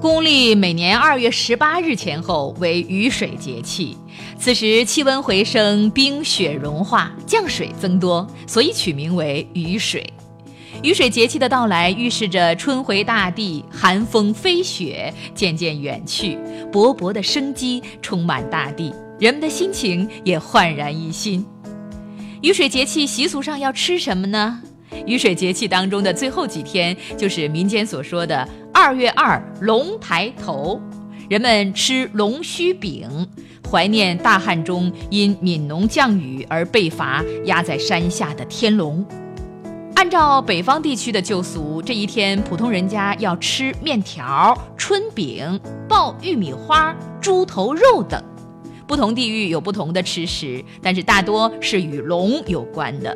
公历每年二月十八日前后为雨水节气，此时气温回升，冰雪融化，降水增多，所以取名为雨水。雨水节气的到来，预示着春回大地，寒风飞雪渐渐远去，勃勃的生机充满大地，人们的心情也焕然一新。雨水节气习俗上要吃什么呢？雨水节气当中的最后几天，就是民间所说的二月二龙抬头，人们吃龙须饼，怀念大旱中因悯农降雨而被罚压在山下的天龙。按照北方地区的旧俗，这一天普通人家要吃面条、春饼、爆玉米花、猪头肉等。不同地域有不同的吃食，但是大多是与龙有关的。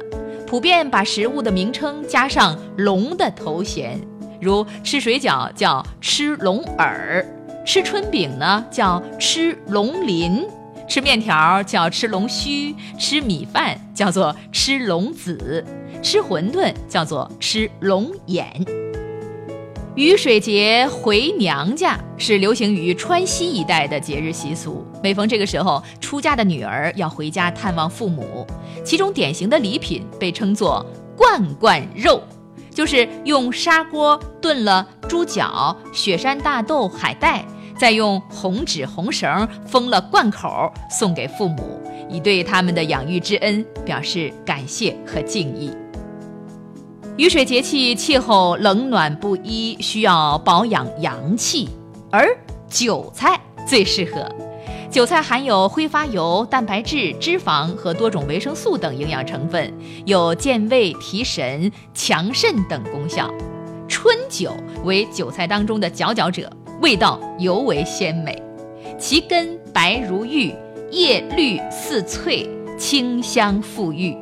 普遍把食物的名称加上龙的头衔，如吃水饺叫吃龙耳，吃春饼呢叫吃龙鳞，吃面条叫吃龙须，吃米饭叫做吃龙子，吃馄饨叫做吃龙眼。雨水节回娘家是流行于川西一带的节日习俗。每逢这个时候，出嫁的女儿要回家探望父母，其中典型的礼品被称作“罐罐肉”，就是用砂锅炖了猪脚、雪山大豆、海带，再用红纸红绳封了罐口，送给父母，以对他们的养育之恩表示感谢和敬意。雨水节气，气候冷暖不一，需要保养阳气，而韭菜最适合。韭菜含有挥发油、蛋白质、脂肪和多种维生素等营养成分，有健胃、提神、强肾等功效。春韭为韭菜当中的佼佼者，味道尤为鲜美。其根白如玉，叶绿似翠，清香馥郁。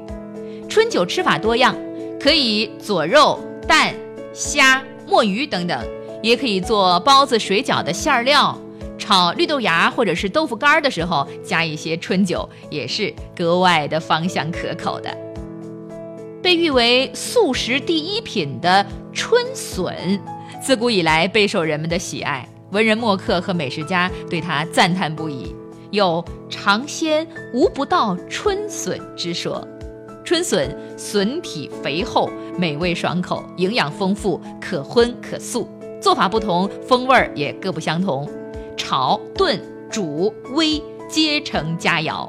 春韭吃法多样。可以佐肉、蛋、虾、墨鱼等等，也可以做包子、水饺的馅料，炒绿豆芽或者是豆腐干的时候加一些春酒，也是格外的芳香可口的。被誉为素食第一品的春笋，自古以来备受人们的喜爱，文人墨客和美食家对它赞叹不已，有“尝鲜无不到春笋”之说。春笋笋体肥厚，美味爽口，营养丰富，可荤可素。做法不同，风味儿也各不相同。炒、炖、煮、煨，皆成佳肴。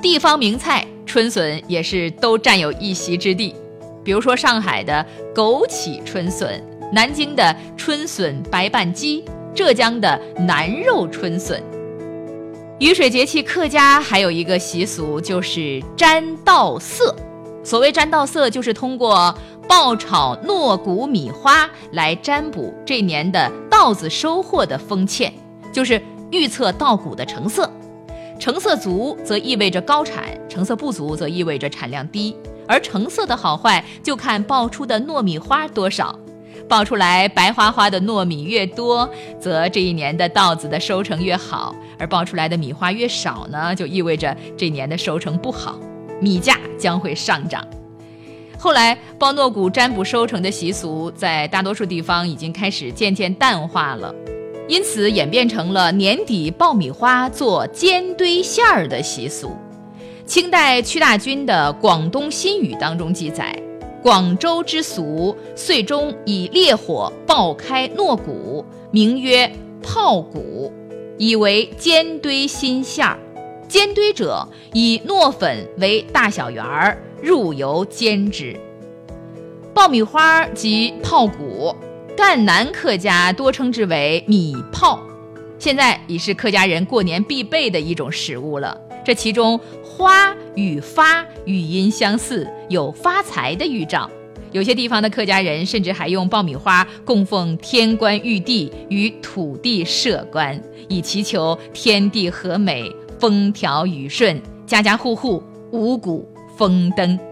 地方名菜春笋也是都占有一席之地。比如说上海的枸杞春笋，南京的春笋白拌鸡，浙江的南肉春笋。雨水节气，客家还有一个习俗，就是沾稻色。所谓沾稻色，就是通过爆炒糯谷米花来占卜这年的稻子收获的丰歉，就是预测稻谷的成色。成色足则意味着高产，成色不足则意味着产量低。而成色的好坏，就看爆出的糯米花多少。爆出来白花花的糯米越多，则这一年的稻子的收成越好；而爆出来的米花越少呢，就意味着这年的收成不好，米价将会上涨。后来，包糯谷占卜收成的习俗在大多数地方已经开始渐渐淡化了，因此演变成了年底爆米花做煎堆馅儿的习俗。清代屈大均的《广东新语》当中记载。广州之俗，岁中以烈火爆开糯谷，名曰泡谷，以为煎堆新馅儿。煎堆者，以糯粉为大小圆儿，入油煎之。爆米花及泡谷，赣南客家多称之为米泡，现在已是客家人过年必备的一种食物了。这其中。花与发语音相似，有发财的预兆。有些地方的客家人甚至还用爆米花供奉天官玉帝与土地社官，以祈求天地和美、风调雨顺、家家户户五谷丰登。